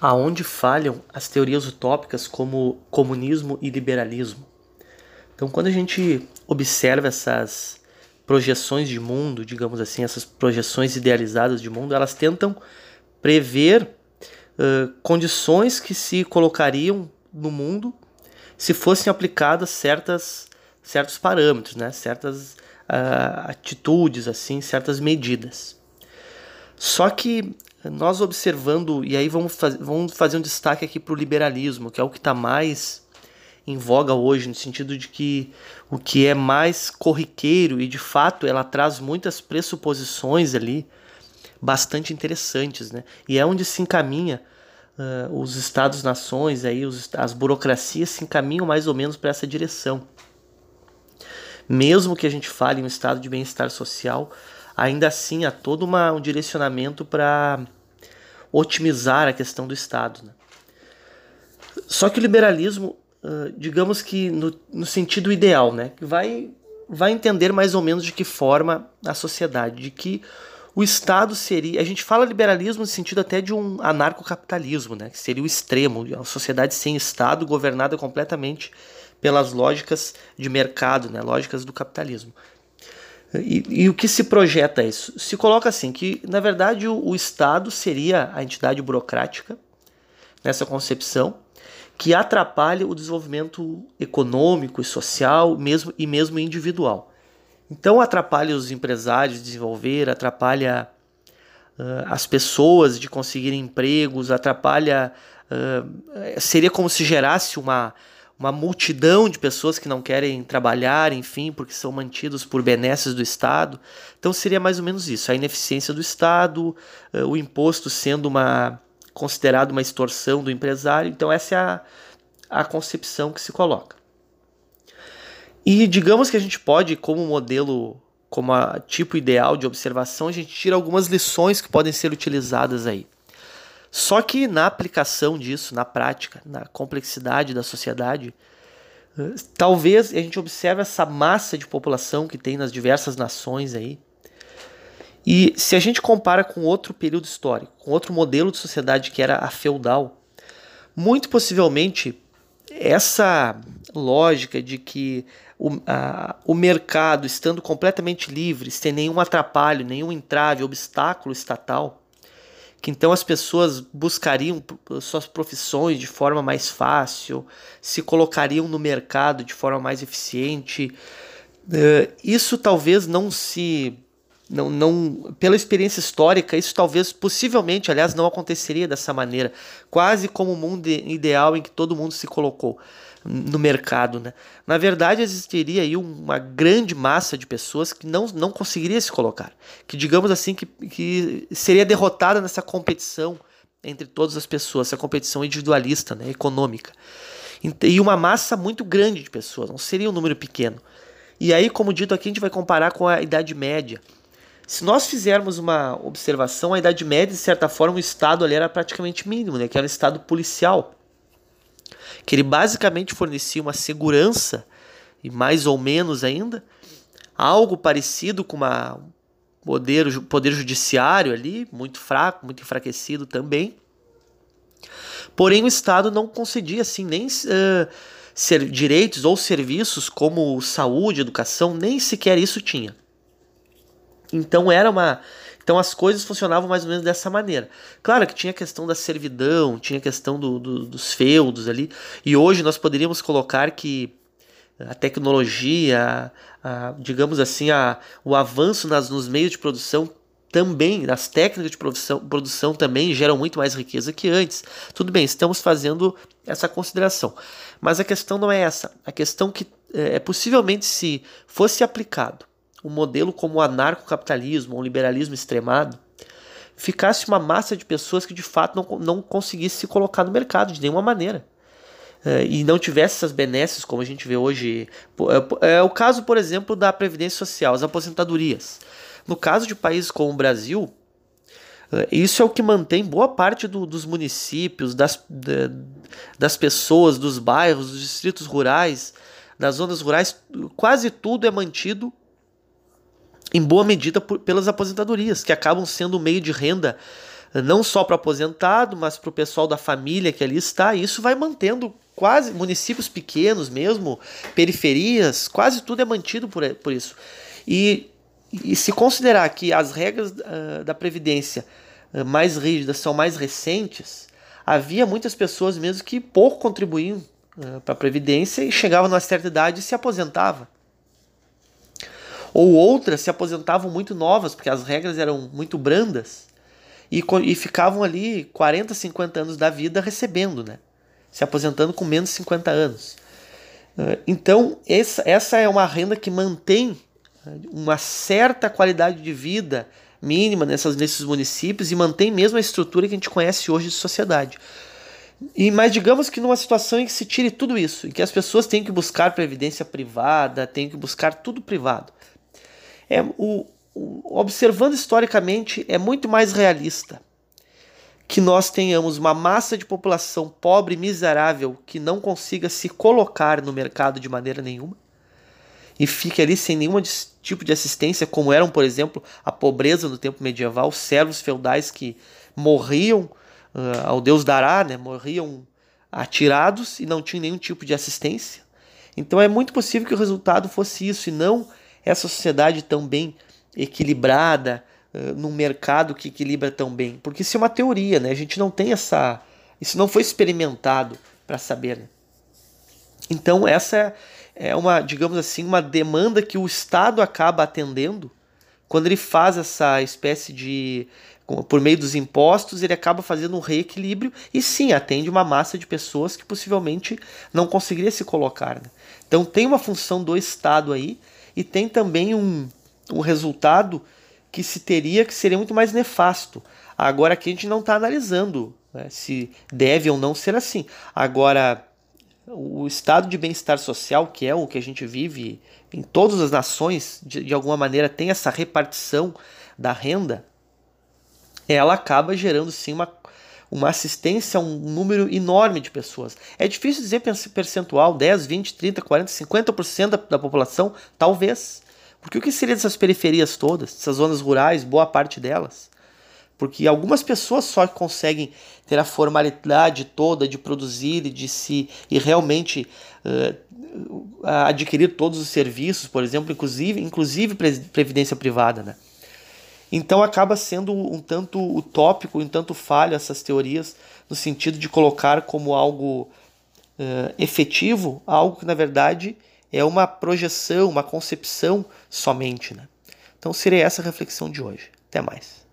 aonde falham as teorias utópicas como comunismo e liberalismo. Então, quando a gente observa essas projeções de mundo, digamos assim, essas projeções idealizadas de mundo, elas tentam prever uh, condições que se colocariam no mundo se fossem aplicadas certas, certos parâmetros, né? certas uh, atitudes, assim, certas medidas. Só que nós observando, e aí vamos, faz, vamos fazer um destaque aqui para o liberalismo, que é o que está mais em voga hoje, no sentido de que o que é mais corriqueiro e de fato ela traz muitas pressuposições ali bastante interessantes, né? E é onde se encaminha uh, os estados-nações, aí os, as burocracias se encaminham mais ou menos para essa direção. Mesmo que a gente fale em um estado de bem-estar social, ainda assim há todo uma, um direcionamento para otimizar a questão do Estado. Né? Só que o liberalismo, digamos que no, no, sentido ideal, né, vai, vai entender mais ou menos de que forma a sociedade, de que o Estado seria. A gente fala liberalismo no sentido até de um anarcocapitalismo, né, que seria o extremo, uma sociedade sem Estado, governada completamente pelas lógicas de mercado, né, lógicas do capitalismo. E, e, o que se projeta isso? Se coloca assim, que na verdade o, o, Estado seria a entidade burocrática, nessa concepção, que atrapalha o desenvolvimento econômico e social mesmo, e mesmo individual. Então atrapalha os empresários de desenvolver, atrapalha uh, as pessoas de conseguirem empregos, atrapalha. Uh, seria como se gerasse uma, uma multidão de pessoas que não querem trabalhar, enfim, porque são mantidos por benesses do Estado. Então seria mais ou menos isso: a ineficiência do Estado, uh, o imposto sendo uma considerado uma extorsão do empresário. Então essa é a, a concepção que se coloca. E digamos que a gente pode, como modelo, como a tipo ideal de observação, a gente tira algumas lições que podem ser utilizadas aí. Só que na aplicação disso, na prática, na complexidade da sociedade, talvez a gente observe essa massa de população que tem nas diversas nações aí. E se a gente compara com outro período histórico, com outro modelo de sociedade que era a feudal, muito possivelmente essa lógica de que o, a, o mercado estando completamente livre, sem nenhum atrapalho, nenhum entrave, obstáculo estatal, que então as pessoas buscariam suas profissões de forma mais fácil, se colocariam no mercado de forma mais eficiente. Uh, isso talvez não se. Não, não, pela experiência histórica, isso talvez, possivelmente, aliás, não aconteceria dessa maneira, quase como o mundo ideal em que todo mundo se colocou no mercado. Né? Na verdade, existiria aí uma grande massa de pessoas que não, não conseguiria se colocar, que digamos assim, que, que seria derrotada nessa competição entre todas as pessoas, essa competição individualista, né, econômica. E uma massa muito grande de pessoas, não seria um número pequeno. E aí, como dito aqui, a gente vai comparar com a Idade Média. Se nós fizermos uma observação, a Idade Média, de certa forma, o Estado ali era praticamente mínimo, né? que era um Estado policial que ele basicamente fornecia uma segurança e mais ou menos ainda algo parecido com uma poder, poder judiciário ali, muito fraco, muito enfraquecido também. Porém, o Estado não concedia assim nem uh, ser, direitos ou serviços como saúde, educação, nem sequer isso tinha. Então era uma então as coisas funcionavam mais ou menos dessa maneira. Claro que tinha a questão da servidão, tinha a questão do, do, dos feudos ali, e hoje nós poderíamos colocar que a tecnologia, a, digamos assim, a, o avanço nas, nos meios de produção também, as técnicas de produção, produção também geram muito mais riqueza que antes. Tudo bem, estamos fazendo essa consideração. Mas a questão não é essa. A questão que é, é possivelmente se fosse aplicado um modelo como o anarcocapitalismo ou liberalismo extremado, ficasse uma massa de pessoas que de fato não, não conseguisse se colocar no mercado de nenhuma maneira. É, e não tivesse essas benesses como a gente vê hoje. É, é o caso, por exemplo, da Previdência Social, as aposentadorias. No caso de países como o Brasil, é, isso é o que mantém boa parte do, dos municípios, das, das pessoas, dos bairros, dos distritos rurais, das zonas rurais, quase tudo é mantido em boa medida por, pelas aposentadorias, que acabam sendo um meio de renda não só para aposentado, mas para o pessoal da família que ali está. E isso vai mantendo quase municípios pequenos mesmo, periferias, quase tudo é mantido por, por isso. E, e se considerar que as regras uh, da Previdência uh, mais rígidas são mais recentes, havia muitas pessoas mesmo que pouco contribuíam uh, para a Previdência e chegavam numa certa idade e se aposentava. Ou outras se aposentavam muito novas, porque as regras eram muito brandas, e, e ficavam ali 40, 50 anos da vida recebendo, né? se aposentando com menos de 50 anos. Ah, então, essa, essa é uma renda que mantém ah, uma certa qualidade de vida mínima nessas, nesses municípios e mantém mesmo a estrutura que a gente conhece hoje de sociedade. E mas digamos que numa situação em que se tire tudo isso, em que as pessoas têm que buscar previdência privada, têm que buscar tudo privado. É o, o observando historicamente é muito mais realista que nós tenhamos uma massa de população pobre e miserável que não consiga se colocar no mercado de maneira nenhuma e fique ali sem nenhum tipo de assistência, como eram, por exemplo, a pobreza no tempo medieval, servos feudais que morriam uh, ao Deus dará, né? morriam atirados e não tinham nenhum tipo de assistência. Então é muito possível que o resultado fosse isso e não essa sociedade tão bem equilibrada, uh, num mercado que equilibra tão bem. Porque isso é uma teoria, né? A gente não tem essa. Isso não foi experimentado para saber. Né? Então, essa é uma, digamos assim, uma demanda que o Estado acaba atendendo quando ele faz essa espécie de. Por meio dos impostos, ele acaba fazendo um reequilíbrio e sim atende uma massa de pessoas que possivelmente não conseguiria se colocar. Né? Então tem uma função do Estado aí e tem também um, um resultado que se teria que seria muito mais nefasto. Agora aqui a gente não está analisando né, se deve ou não ser assim. Agora, o estado de bem-estar social, que é o que a gente vive em todas as nações, de, de alguma maneira tem essa repartição da renda, ela acaba gerando sim uma, uma assistência a um número enorme de pessoas. É difícil dizer percentual, 10, 20, 30, 40, 50% da, da população, talvez. Porque o que seria dessas periferias todas, dessas zonas rurais, boa parte delas? Porque algumas pessoas só conseguem ter a formalidade toda de produzir e de se e realmente uh, adquirir todos os serviços, por exemplo, inclusive, inclusive previdência privada, né? Então acaba sendo um tanto utópico, um tanto falho essas teorias no sentido de colocar como algo uh, efetivo algo que na verdade é uma projeção, uma concepção somente. Né? Então seria essa a reflexão de hoje. Até mais.